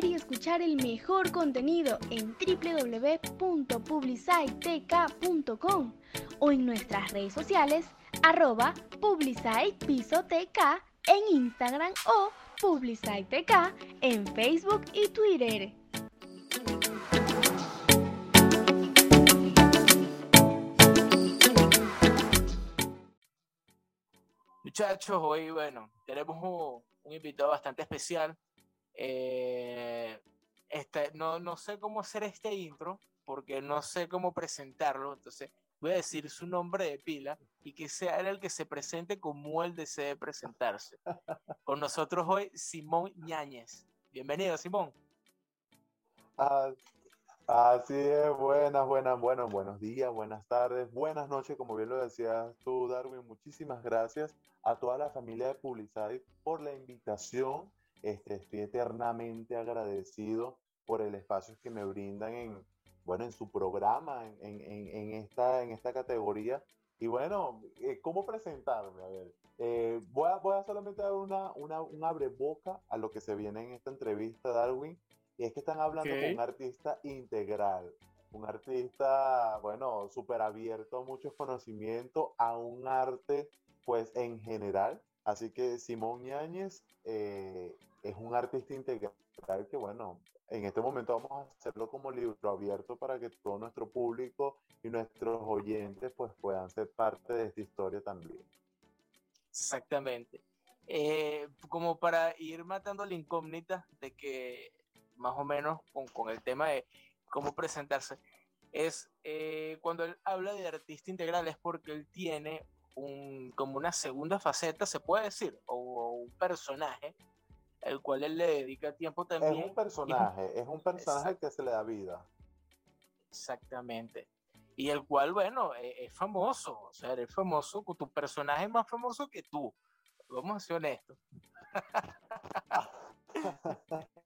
y escuchar el mejor contenido en www.publicitek.com o en nuestras redes sociales arroba publicitekpisotk en Instagram o publicitek en Facebook y Twitter. Muchachos, hoy, bueno, tenemos un, invitado bastante especial. Eh, este, no, no sé cómo hacer este intro, porque no sé cómo presentarlo, entonces voy a decir su nombre de pila y que sea él el que se presente como él desee presentarse. Con nosotros hoy, Simón Ñañez. Bienvenido, Simón. Ah, Así es, buenas, buenas, buenos, buenos días, buenas tardes, buenas noches, como bien lo decías tú, Darwin. Muchísimas gracias a toda la familia de Publicite por la invitación. Este, estoy eternamente agradecido por el espacio que me brindan en, bueno, en su programa, en, en, en esta, en esta categoría. Y bueno, eh, ¿cómo presentarme? A ver, eh, voy, a, voy a solamente dar una, una, un abreboca a lo que se viene en esta entrevista, Darwin. Y es que están hablando con un artista integral, un artista, bueno, súper abierto a muchos conocimientos, a un arte, pues en general. Así que Simón Ñáñez eh, es un artista integral que, bueno, en este momento vamos a hacerlo como libro abierto para que todo nuestro público y nuestros oyentes pues puedan ser parte de esta historia también. Exactamente. Eh, como para ir matando la incógnita de que más o menos con, con el tema de cómo presentarse, es eh, cuando él habla de artista integral es porque él tiene un, como una segunda faceta, se puede decir, o, un personaje, el cual él le dedica tiempo también. Es un personaje, es un personaje que se le da vida. Exactamente. Y el cual, bueno, es, es famoso, o sea, eres famoso, tu personaje es más famoso que tú. Vamos a ser honestos.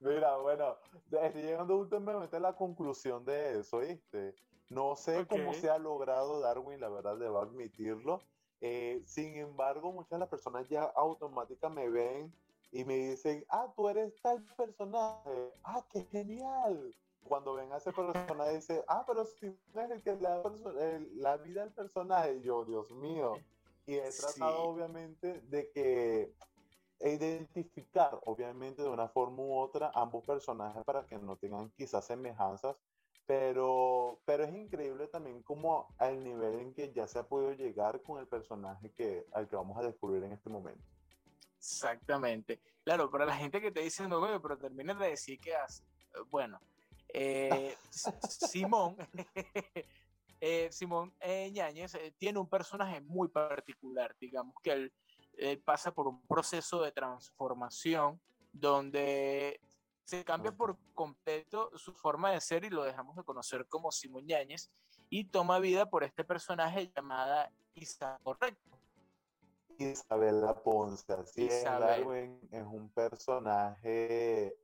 Mira, bueno, estoy llegando últimamente a la conclusión de eso, ¿viste? No sé cómo se ha logrado Darwin, la verdad, debo admitirlo. Eh, sin embargo, muchas de las personas ya automáticamente me ven y me dicen, ah, tú eres tal personaje, ah, qué genial. Cuando ven a ese personaje, dice, ah, pero si no es el que le da la vida al personaje, yo, Dios mío. Y he tratado, obviamente, de que e identificar, obviamente, de una forma u otra ambos personajes para que no tengan quizás semejanzas, pero, pero es increíble también como al nivel en que ya se ha podido llegar con el personaje que, al que vamos a descubrir en este momento. Exactamente. Claro, para la gente que te dice, no, pero termina de decir qué hace. Bueno, eh, Simón, eh, Simón eh, Ñañez tiene un personaje muy particular, digamos que él él pasa por un proceso de transformación donde se cambia por completo su forma de ser y lo dejamos de conocer como Simón Yáñez y toma vida por este personaje llamada Isabel Correcto. Isabela Ponce, así Isabel. es, es un personaje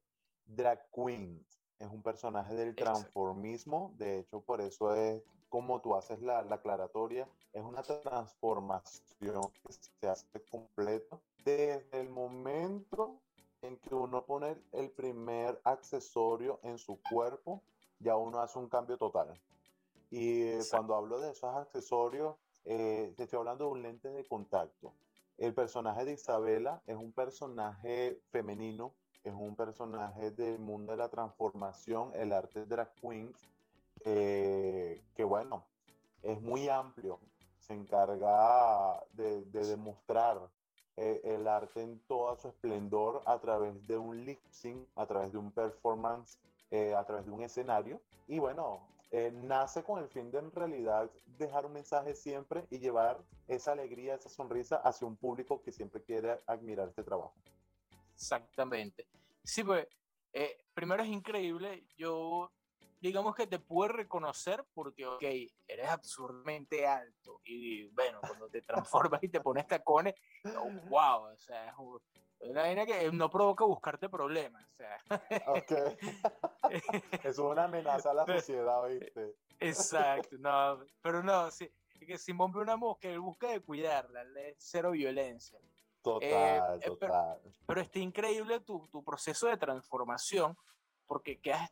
drag queen, es un personaje del transformismo, de hecho por eso es como tú haces la, la aclaratoria, es una transformación que se hace completo desde el momento en que uno pone el primer accesorio en su cuerpo, ya uno hace un cambio total. Y cuando hablo de esos accesorios, eh, te estoy hablando de un lente de contacto. El personaje de Isabela es un personaje femenino, es un personaje del mundo de la transformación, el arte drag queen, eh, que bueno, es muy amplio, se encarga de, demostrar eh, el arte en todo su esplendor a través de un lip sync, a través de un performance, eh, a través de un escenario. Y bueno, nace con el fin de en realidad dejar un mensaje siempre y llevar esa alegría, esa sonrisa hacia un público que siempre quiere admirar este trabajo. Exactamente. Sí, pues, primero es increíble. Yo digamos que te puede reconocer porque, ok, eres absurdamente alto y bueno, cuando te transformas y te pones tacones, wow, o sea, es una vaina que no provoca buscarte problemas, o sea. Ok. es una amenaza a la sociedad, ¿viste? Exacto, no, pero no, sí, que Simón ve una mosca, él busca de cuidarla, cero violencia. Total, total. Pero, está increíble tu, tu, proceso de transformación porque quedas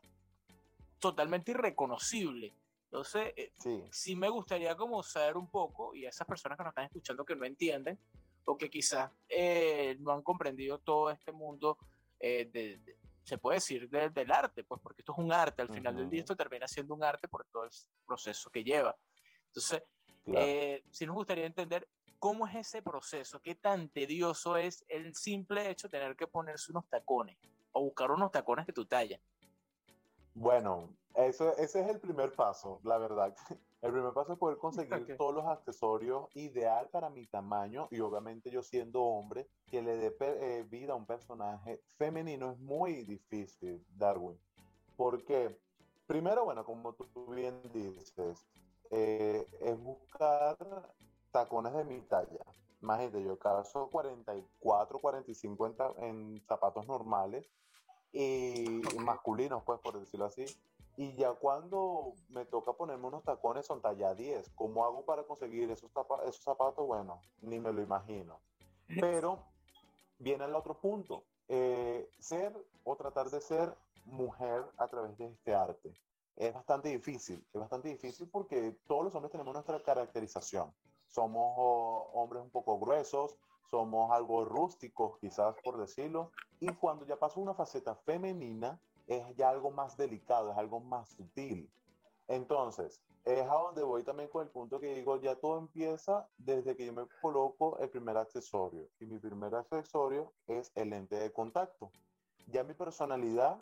totalmente irreconocible. Entonces, sí. sí me gustaría como saber un poco, y a esas personas que nos están escuchando que no entienden, o que quizás eh, no han comprendido todo este mundo, eh, de, se puede decir, del arte, pues porque esto es un arte, al final del día esto termina siendo un arte por todo el proceso que lleva. Entonces, eh, sí nos gustaría entender cómo es ese proceso, qué tan tedioso es el simple hecho de tener que ponerse unos tacones o buscar unos tacones de tu talla. Bueno, eso, ese es el primer paso, la verdad. El primer paso es poder conseguir todos los accesorios ideal para mi tamaño y obviamente yo siendo hombre, que le dé eh, vida a un personaje femenino es muy difícil, Darwin. Porque, primero, bueno, como tú bien dices, eh, es buscar tacones de mi talla. Imagínate, yo calzo 44, 45 en, en zapatos normales y, masculinos, pues, por decirlo así. Y ya cuando me toca ponerme unos tacones son talla 10. ¿Cómo hago para conseguir esos, esos zapatos? Bueno, ni me lo imagino. Pero viene el otro punto. Eh, ser o tratar de ser mujer a través de este arte. Es bastante difícil. Es bastante difícil porque todos los hombres tenemos nuestra caracterización. Somos hombres un poco gruesos, somos algo rústicos, quizás por decirlo, y cuando ya pasa una faceta femenina, es ya algo más delicado, es algo más sutil. Entonces, es a donde voy también con el punto que digo, ya todo empieza desde que yo me coloco el primer accesorio. Y mi primer accesorio es el lente de contacto. Ya mi personalidad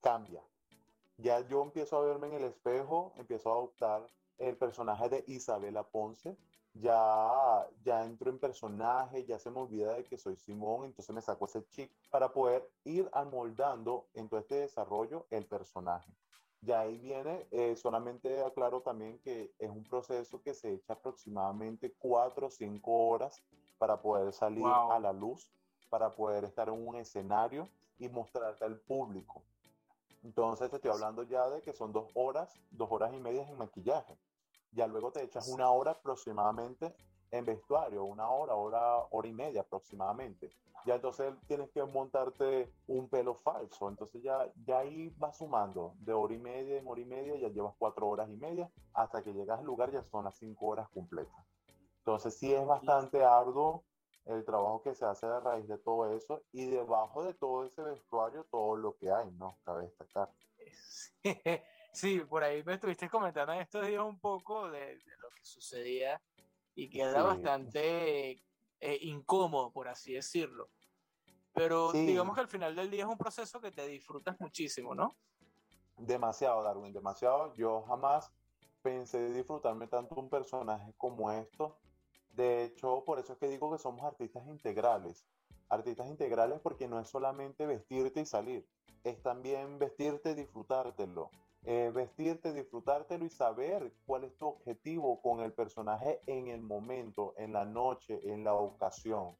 cambia. Ya yo empiezo a verme en el espejo, empiezo a adoptar el personaje de Isabela Ponce, ya, ya entro en personaje, ya se me olvida de que soy Simón, entonces me saco ese chip para poder ir amoldando en todo este desarrollo el personaje. Ya ahí viene, eh, solamente aclaro también que es un proceso que se echa aproximadamente cuatro o cinco horas para poder salir a la luz, para poder estar en un escenario y mostrarte al público. Entonces te estoy hablando ya de que son dos horas, dos horas y media en maquillaje ya luego te echas una hora aproximadamente en vestuario, una hora, hora, hora y media aproximadamente. Ya entonces tienes que montarte un pelo falso, entonces ya, ya ahí vas sumando de hora y media en hora y media, ya llevas cuatro horas y media, hasta que llegas al lugar ya son las cinco horas completas. Entonces sí es bastante arduo el trabajo que se hace a raíz de todo eso y debajo de todo ese vestuario todo lo que hay, ¿no? Cabe destacar. Sí, por ahí me estuviste comentando en estos días un poco de, lo que sucedía y que era bastante eh, incómodo, por así decirlo. Pero digamos que al final del día es un proceso que te disfrutas muchísimo, ¿no? Demasiado, Darwin, demasiado. Yo jamás pensé disfrutarme tanto un personaje como esto. De hecho, por eso es que digo que somos artistas integrales. Artistas integrales porque no es solamente vestirte y salir, es también vestirte y disfrutártelo eh, vestirte, disfrutártelo y saber cuál es tu objetivo con el personaje en el momento, en la noche, en la ocasión.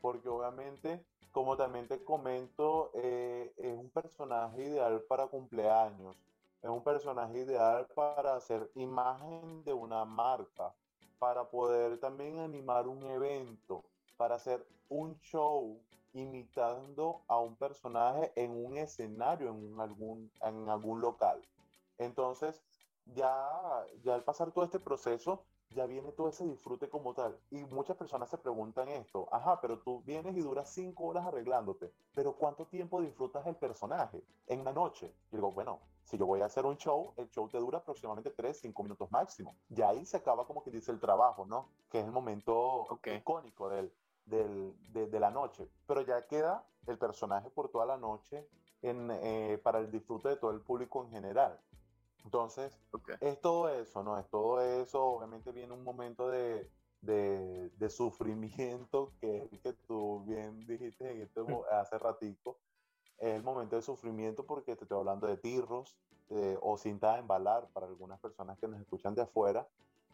Porque obviamente, como también te comento, eh, es un personaje ideal para cumpleaños, es un personaje ideal para hacer imagen de una marca, para poder también animar un evento, para hacer un show imitando a un personaje en un escenario, en algún, en algún local. Entonces, ya, ya al pasar todo este proceso, ya viene todo ese disfrute como tal. Y muchas personas se preguntan esto, ajá, pero tú vienes y duras cinco horas arreglándote, pero ¿cuánto tiempo disfrutas el personaje en una noche? Y digo, bueno, si yo voy a hacer un show, el show te dura aproximadamente 3, 5 minutos máximo. Y ahí se acaba como que dice el trabajo, ¿no? Que es el momento icónico del, del, de, la noche. Pero ya queda el personaje por toda la noche en, eh, para el disfrute de todo el público en general. Entonces, es todo eso, ¿no? Es todo eso. Obviamente viene un momento de, de, sufrimiento, que es que tú bien dijiste en este, hace ratico. Es el momento de sufrimiento porque te estoy hablando de tirros o cinta de embalar para algunas personas que nos escuchan de afuera.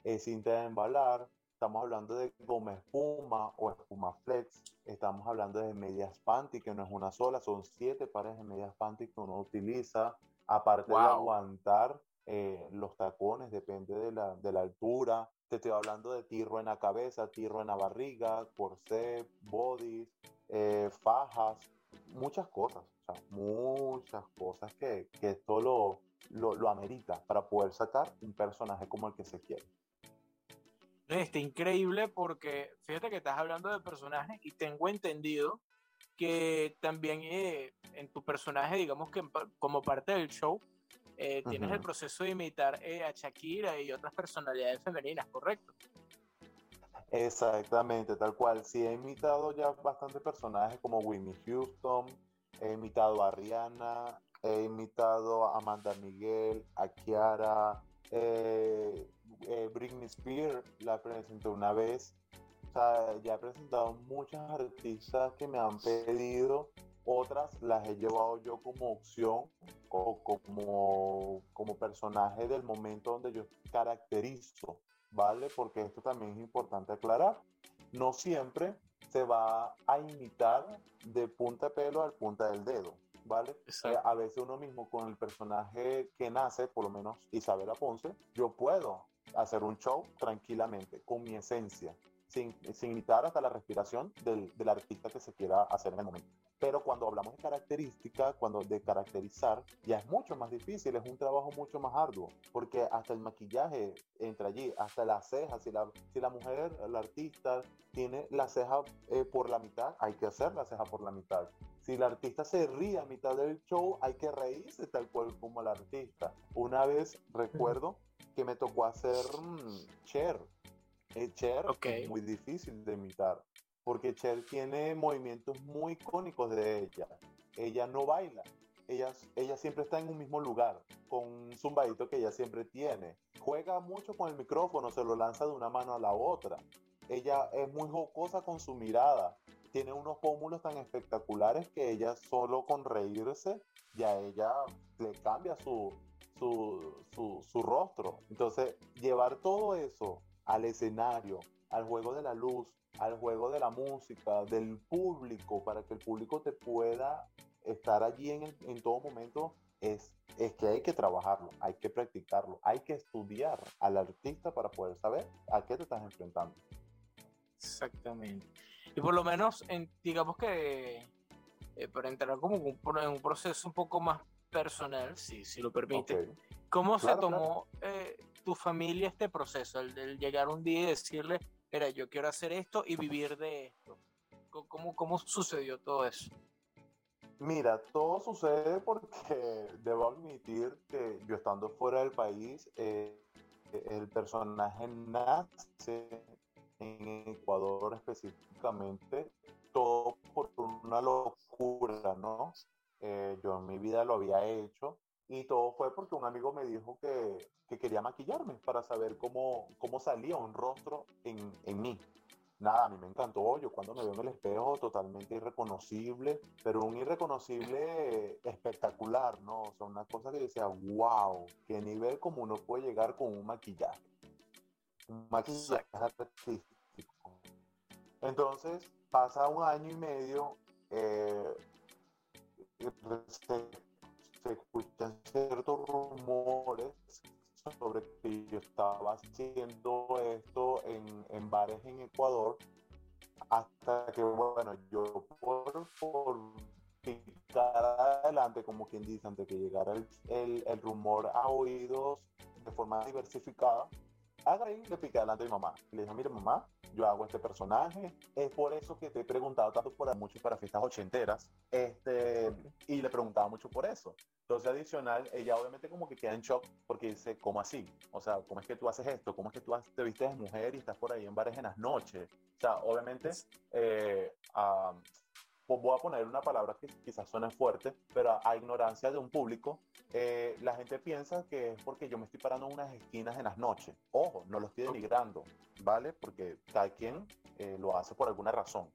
Es cinta de embalar, estamos hablando de goma espuma o espuma flex, estamos hablando de medias panty, que no es una sola, son siete pares de medias panty que uno utiliza, aparte de aguantar eh, los tacones, depende de la, de la, altura, te estoy hablando de tirro en la cabeza, tirro en la barriga, corset, bodies, eh, fajas, muchas cosas, o sea, muchas cosas que, que esto lo, lo, lo, amerita para poder sacar un personaje como el que se quiere. Está increíble porque fíjate que estás hablando de personajes y tengo entendido que también eh, en tu personaje, digamos que como parte del show, eh, tienes el proceso de imitar eh, a Shakira y otras personalidades femeninas, ¿correcto? Exactamente, tal cual. Sí, he imitado ya bastantes personajes como Whitney Houston, he imitado a Rihanna, he imitado a Amanda Miguel, a Kiara, eh, Britney Spears, la presenté una vez. O sea, ya he presentado muchas artistas que me han pedido otras las he llevado yo como opción o como, como personaje del momento donde yo caracterizo, ¿vale? Porque esto también es importante aclarar. No siempre se va a imitar de punta de pelo al punta del dedo, ¿vale? Eh, a veces uno mismo con el personaje que nace, por lo menos Isabela Ponce, yo puedo hacer un show tranquilamente, con mi esencia, sin, sin imitar hasta la respiración del, del artista que se quiera hacer en el momento. Pero cuando hablamos de característica, cuando de caracterizar, ya es mucho más difícil, es un trabajo mucho más arduo, porque hasta el maquillaje entra allí, hasta las cejas, si la, si la mujer, la artista, tiene la ceja eh, por la mitad, hay que hacer la ceja por la mitad. Si la artista se ríe a mitad del show, hay que reírse tal cual como la artista. Una vez recuerdo que me tocó hacer mm, Cher. Cher es muy difícil de imitar porque Cher tiene movimientos muy icónicos de ella. Ella no baila, ella, ella siempre está en un mismo lugar, con un zumbadito que ella siempre tiene. Juega mucho con el micrófono, se lo lanza de una mano a la otra. Ella es muy jocosa con su mirada. Tiene unos pómulos tan espectaculares que ella solo con reírse ya ella le cambia su, su, su, su rostro. Entonces, llevar todo eso al escenario, al juego de la luz, al juego de la música, del público, para que el público te pueda estar allí en, en todo momento, es, es que hay que trabajarlo, hay que practicarlo, hay que estudiar al artista para poder saber a qué te estás enfrentando. Exactamente. Y por lo menos, en, digamos que eh, para entrar como en un, proceso un poco más personal, si, si lo permite, ¿cómo se tomó eh, tu familia este proceso? El, el, llegar un día y decirle, era yo quiero hacer esto y vivir de esto. ¿Cómo, cómo sucedió todo eso? Mira, todo sucede porque debo admitir que yo estando fuera del país, eh, el personaje nace en Ecuador específicamente, todo por una locura, ¿no? Eh, yo en mi vida lo había hecho y todo fue porque un amigo me dijo que, que quería maquillarme para saber cómo, cómo salía un rostro en, en mí. Nada, a mí me encantó. Yo cuando me veo en el espejo, totalmente irreconocible, pero un irreconocible espectacular, ¿no? O sea, una cosa que decía, wow, qué nivel como uno puede llegar con un maquillaje. Un maquillaje artístico. Entonces, pasa un año y medio, eh, se escuchan ciertos rumores sobre que yo estaba haciendo esto en, en bares en Ecuador, hasta que, bueno, yo por, por picar adelante, como quien dice, antes que llegara el, el, el rumor a oídos de forma diversificada, ahí le piqué adelante a mi mamá. Le dije, mire mamá, yo hago este personaje. Es por eso que te he preguntado tanto por mucho para fiestas ochenteras. Este, y le preguntaba mucho por eso. Entonces, adicional, ella obviamente como que queda en shock porque dice, ¿cómo así? O sea, ¿cómo es que tú haces esto? ¿Cómo es que tú te vistes de mujer y estás por ahí en bares en las noches? O sea, obviamente, eh, um, voy a poner una palabra que quizás suene fuerte, pero a, ignorancia de un público, eh, la gente piensa que es porque yo me estoy parando en unas esquinas en las noches. Ojo, no lo estoy denigrando, ¿vale? Porque cada quien eh, lo hace por alguna razón.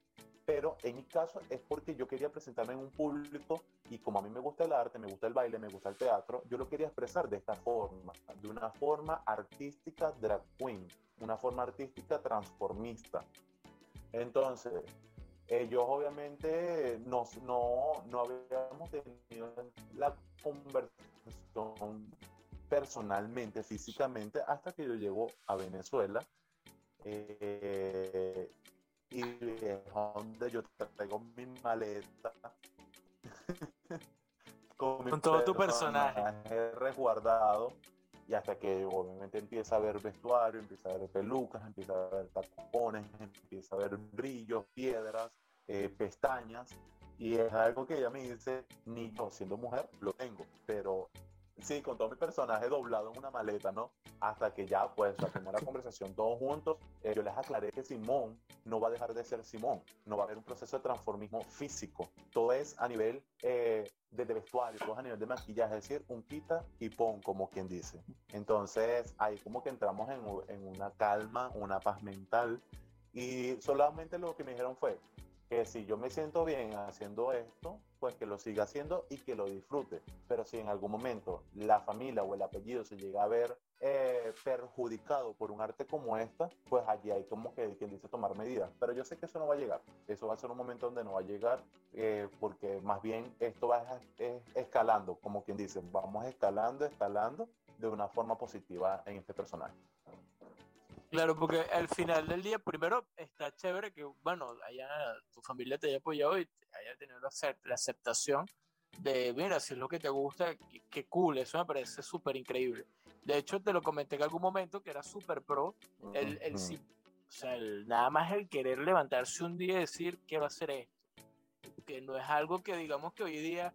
Pero en mi caso es porque yo quería presentarme en un público y como a mí me gusta el arte, me gusta el baile, me gusta el teatro, yo lo quería expresar de esta forma, de una forma artística drag queen, una forma artística transformista. Entonces, ellos obviamente no, no, no habíamos tenido la conversación personalmente, físicamente, hasta que yo llego a Venezuela Eh, y es donde yo traigo mi maleta con, todo tu personaje. resguardado y hasta que obviamente empieza a ver vestuario, empieza a ver pelucas, empieza a ver tacones, empieza a ver brillos, piedras, eh, pestañas, y es algo que ella me dice, ni yo siendo mujer lo tengo, pero sí, con todo mi personaje doblado en una maleta, ¿no? Hasta que ya, pues, la primera conversación todos juntos, eh, yo les aclaré que Simón no va a dejar de ser Simón, no va a haber un proceso de transformismo físico, todo es a nivel eh, de, vestuario, todo es a nivel de maquillaje, es decir, un quita y pon, como quien dice. Entonces, ahí como que entramos en, en una calma, una paz mental, y solamente lo que me dijeron fue, que si yo me siento bien haciendo esto, pues que lo siga haciendo y que lo disfrute. Pero si en algún momento la familia o el apellido se llega a ver eh, perjudicado por un arte como esta, pues allí hay como que quien dice tomar medidas. Pero yo sé que eso no va a llegar. Eso va a ser un momento donde no va a llegar eh, porque más bien esto va escalando, como quien dice, vamos escalando, escalando de una forma positiva en este personaje. Claro, porque al final del día, primero está chévere que, bueno, haya, tu familia te haya apoyado y haya tenido la, aceptación de, mira, si es lo que te gusta, qué, cool, eso me parece súper increíble. De hecho, te lo comenté en algún momento que era súper pro, el, el, o sea, el, nada más el querer levantarse un día y decir, quiero hacer esto. Que no es algo que digamos que hoy día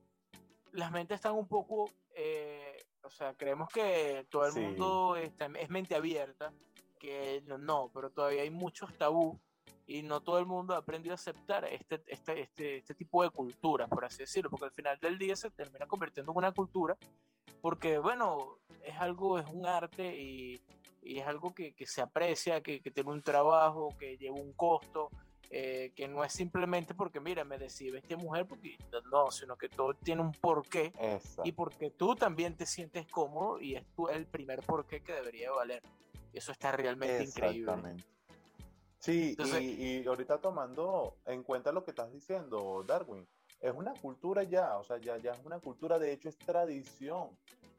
las mentes están un poco, eh, o sea, creemos que todo el mundo está, es mente abierta que no, pero todavía hay muchos tabú y no todo el mundo ha aprendido a aceptar este, este, este, este tipo de cultura, por así decirlo, porque al final del día se termina convirtiendo en una cultura, porque bueno, es algo, es un arte y, y es algo que, que, se aprecia, que, que, tiene un trabajo, que lleva un costo, eh, que no es simplemente porque, mira, me decide esta mujer, porque no, sino que todo tiene un porqué y porque tú también te sientes cómodo y es tú el primer porqué que debería valer. Eso está realmente increíble. Sí, y, ahorita tomando en cuenta lo que estás diciendo, Darwin, es una cultura ya, o sea, ya, ya es una cultura, de hecho es tradición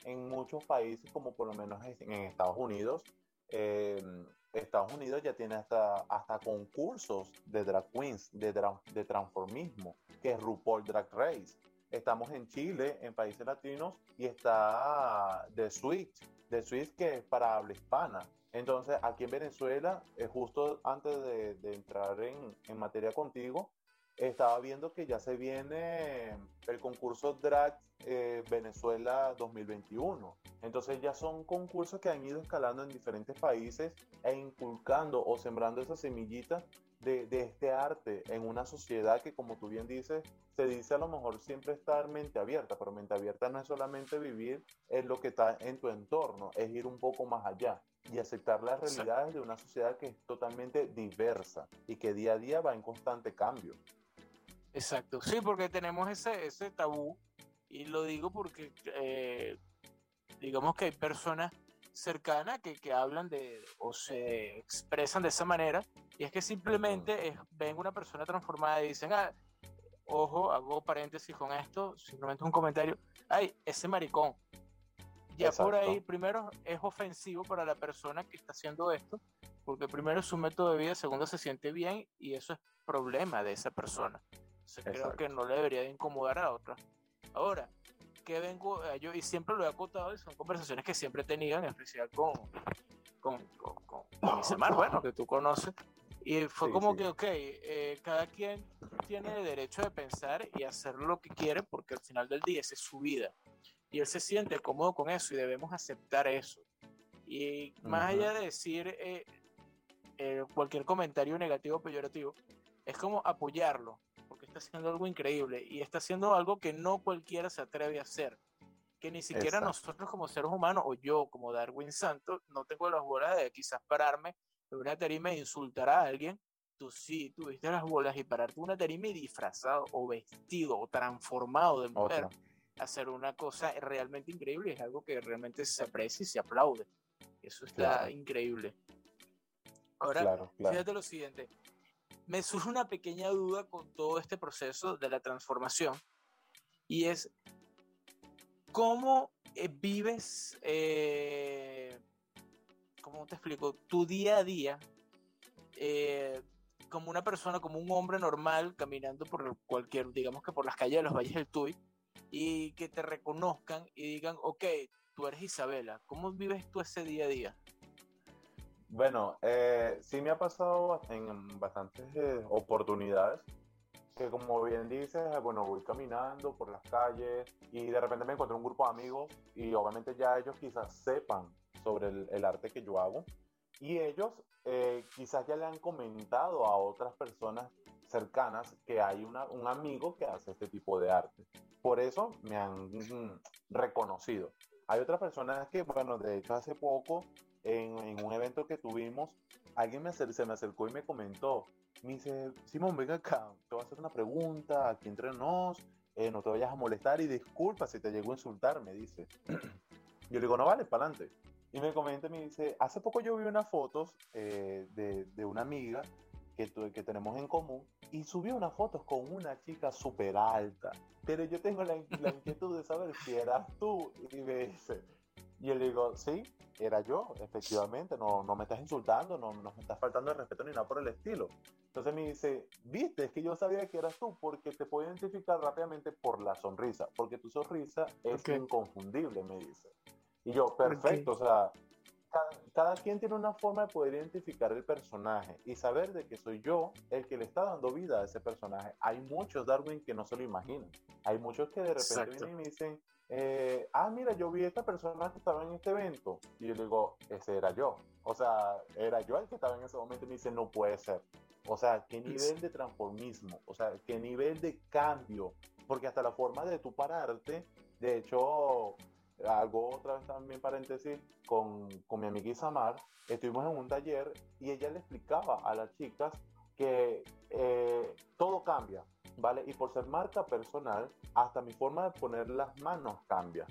en muchos países, como por lo menos en Estados Unidos. Em, Estados Unidos ya tiene hasta, hasta concursos de drag queens, de, de transformismo, que es RuPaul Drag Race. Estamos en Chile, en países latinos, y está The Switch, The Switch que es para habla hispana. Entonces, aquí en Venezuela, eh, justo antes de, entrar en, en, materia contigo, estaba viendo que ya se viene el concurso Drag eh, Venezuela 2021. Entonces ya son concursos que han ido escalando en diferentes países e inculcando o sembrando esa semillita de, de, este arte en una sociedad que, como tú bien dices, se dice a lo mejor siempre estar mente abierta, pero mente abierta no es solamente vivir en lo que está en tu entorno, es ir un poco más allá y aceptar las realidades de una sociedad que es totalmente diversa y que día a día va en constante cambio. Exacto, sí, porque tenemos ese, ese tabú y lo digo porque eh, digamos que hay personas cercanas que, que, hablan de o se expresan de esa manera y es que simplemente es, ven una persona transformada y dicen, ah, ojo, hago paréntesis con esto, simplemente un comentario, ay, ese maricón, ya por ahí, primero, es ofensivo para la persona que está haciendo esto, porque primero es su método de vida, segundo, se siente bien y eso es problema de esa persona. creo que no le debería de incomodar a otra. Ahora, que vengo yo, y siempre lo he acotado, y son conversaciones que siempre he tenido, en especial con, con, con, con, bueno, que tú conoces, y fue como que, ok, eh, cada quien tiene el derecho de pensar y hacer lo que quiere, porque al final del día esa es su vida y él se siente cómodo con eso y debemos aceptar eso. Y más allá de decir eh, eh, cualquier comentario negativo o peyorativo, es como apoyarlo, porque está haciendo algo increíble y está haciendo algo que no cualquiera se atreve a hacer, que ni siquiera nosotros como seres humanos o yo como Darwin Santos no tengo las bolas de quizás pararme en una tarima e insultar a alguien. Tú sí, tuviste las bolas y pararte una tarima y disfrazado o vestido o transformado de mujer hacer una cosa realmente increíble, es algo que realmente se aprecia y se aplaude. Eso está increíble. Ahora, fíjate lo siguiente, me surge una pequeña duda con todo este proceso de la transformación y es cómo eh, vives, eh, ¿cómo te explico? Tu día a día eh, como una persona, como un hombre normal caminando por cualquier, digamos que por las calles de los Valles del Tuy, y que te reconozcan y digan, ok, tú eres Isabela, ¿cómo vives tú ese día a día? Bueno, eh, sí me ha pasado en bastantes eh, oportunidades que como bien dices, bueno, voy caminando por las calles y de repente me encuentro un grupo de amigos y obviamente ya ellos quizás sepan sobre el, arte que yo hago y ellos eh, quizás ya le han comentado a otras personas cercanas que hay una, un amigo que hace este tipo de arte. Por eso me han mm, reconocido. Hay otras personas que, bueno, de hecho hace poco en, en un evento que tuvimos, alguien me se me acercó y me comentó, me dice, Simón, venga acá, te voy a hacer una pregunta, aquí entre nos, eh, no te vayas a molestar y disculpa si te llegó a insultar, me dice. Yo le digo, no vale, para adelante. Y me comenta, me dice, hace poco yo vi unas fotos eh, de, de, una amiga que, que tenemos en común y subió unas fotos con una chica súper alta. Pero yo tengo la, la, inquietud de saber si eras tú. Y me dice, y yo le digo, sí, era yo, efectivamente, no, no me estás insultando, no, no me estás faltando el respeto ni nada por el estilo. Entonces me dice, viste, es que yo sabía que eras tú porque te puedo identificar rápidamente por la sonrisa, porque tu sonrisa es inconfundible, me dice. Y yo, perfecto, o sea, cada, quien tiene una forma de poder identificar el personaje y saber de que soy yo el que le está dando vida a ese personaje. Hay muchos Darwin que no se lo imaginan. Hay muchos que de repente vienen y me dicen, eh, ah, mira, yo vi a esta persona que estaba en este evento. Y yo le digo, ese era yo. O sea, era yo el que estaba en ese momento y me dice, no puede ser. O sea, qué nivel de transformismo, o sea, qué nivel de cambio, porque hasta la forma de tu pararte, de hecho, hago otra vez también paréntesis con, con mi amiga Isamar, estuvimos en un taller y ella le explicaba a las chicas que eh, todo cambia, ¿vale? Y por ser marca personal, hasta mi forma de poner las manos cambia.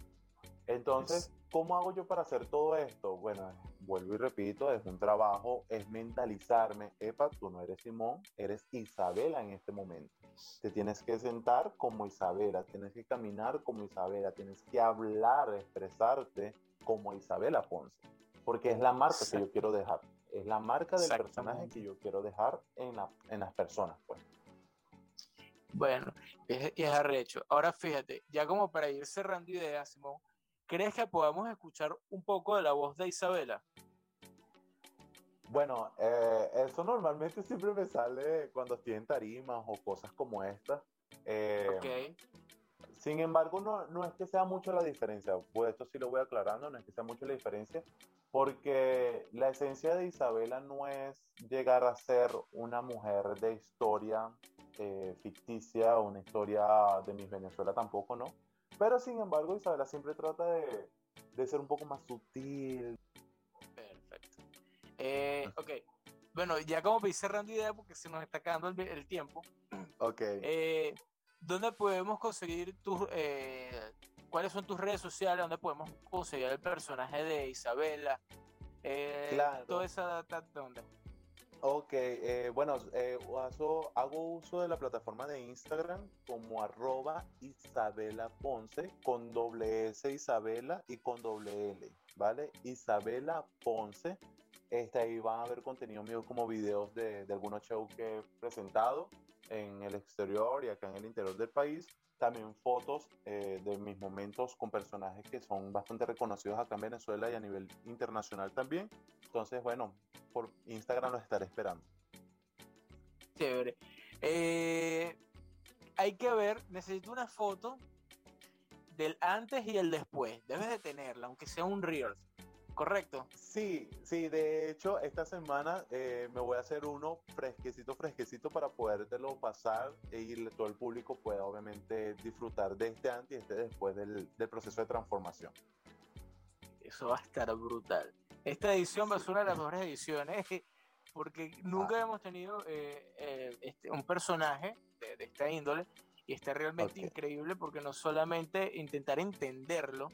Entonces, ¿cómo hago yo para hacer todo esto? Bueno, vuelvo y repito, es un trabajo, es mentalizarme, epa, tú no eres Simón, eres Isabela en este momento. Te tienes que sentar como Isabela, tienes que caminar como Isabela, tienes que hablar, expresarte como Isabela Ponce, porque es la marca que yo quiero dejar, es la marca del personaje que yo quiero dejar en, la, en las personas, pues. Bueno, es, es arrecho. Ahora fíjate, ya como para ir cerrando ideas, Simón, ¿crees que podamos escuchar un poco de la voz de Isabela? Bueno, eh, eso normalmente siempre me sale cuando estoy en tarimas o cosas como esta. Eh, sin embargo, no, no, es que sea mucho la diferencia, pues esto sí lo voy aclarando, no es que sea mucho la diferencia, porque la esencia de Isabela no es llegar a ser una mujer de historia eh, ficticia o una historia de Miss Venezuela tampoco, ¿no? Pero sin embargo, Isabela siempre trata de, de ser un poco más sutil. Eh, ok. Bueno, ya como voy cerrando idea porque se nos está acabando el, el tiempo. Ok. Eh, ¿Dónde podemos conseguir tus... Eh, ¿Cuáles son tus redes sociales? ¿Dónde podemos conseguir el personaje de Isabela? Eh, claro. Toda esa data, ¿dónde? Ok, eh, bueno, eh, hago uso de la plataforma de Instagram como arroba Isabela Ponce con doble S Isabela y con doble L, ¿vale? Isabela Ponce. Este, ahí van a ver contenido mío como videos de, de algunos shows que he presentado en el exterior y acá en el interior del país. También fotos eh, de mis momentos con personajes que son bastante reconocidos acá en Venezuela y a nivel internacional también. Entonces, bueno, por Instagram los estaré esperando. Chévere. Eh, hay que ver, necesito una foto del antes y el después. Debes de tenerla, aunque sea un reel. ¿Correcto? Sí, sí, de hecho, esta semana eh, me voy a hacer uno fresquecito, fresquecito para podértelo pasar y todo el público pueda obviamente disfrutar de este antes y este después del, del proceso de transformación. Eso va a estar brutal. Esta edición va a ser una de las mejores ediciones porque nunca hemos tenido eh, eh, este, un personaje de, de, esta índole y está realmente okay. increíble porque no solamente intentar entenderlo,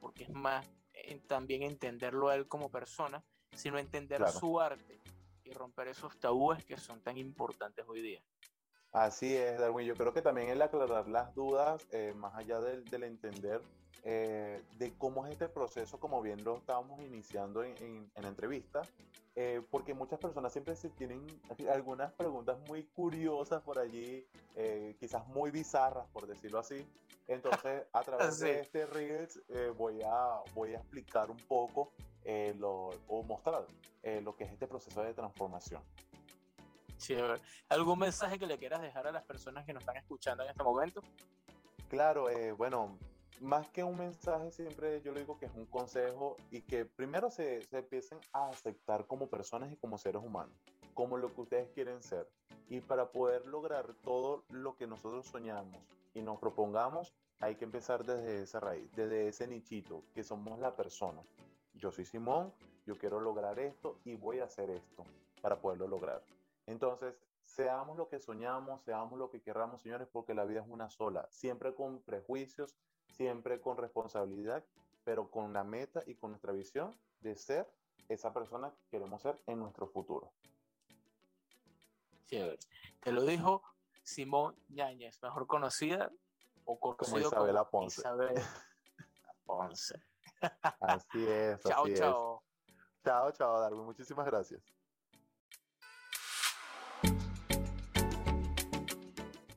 porque es más en también entenderlo a él como persona, sino entender claro. su arte y romper esos tabúes que son tan importantes hoy día. Así es, Darwin. Yo creo que también el aclarar las dudas, eh, más allá del, del entender eh, de cómo es este proceso, como bien lo estábamos iniciando en, en, en la entrevista, eh, porque muchas personas siempre se tienen algunas preguntas muy curiosas por allí, eh, quizás muy bizarras, por decirlo así. Entonces, a través Sí. de este Reels eh, voy, a, voy a explicar un poco eh, lo, o mostrar eh, lo que es este proceso de transformación. Chévere. ¿Algún mensaje que le quieras dejar a las personas que nos están escuchando en este momento? Claro, eh, bueno, más que un mensaje, siempre yo le digo que es un consejo y que primero se, se empiecen a aceptar como personas y como seres humanos, como lo que ustedes quieren ser. Y para poder lograr todo lo que nosotros soñamos y nos propongamos, hay que empezar desde esa raíz, desde ese nichito, que somos la persona. Yo soy Simón, yo quiero lograr esto y voy a hacer esto para poderlo lograr. Entonces, seamos lo que soñamos, seamos lo que querramos, señores, porque la vida es una sola, siempre con prejuicios, siempre con responsabilidad, pero con la meta y con nuestra visión de ser esa persona que queremos ser en nuestro futuro. Chévere. Te lo dijo Simón Ñañez, mejor conocida o conocido como Isabela Ponce. Isabel Ponce. Así es. chao, así es. chao. Chao, chao, Darwin. Muchísimas gracias.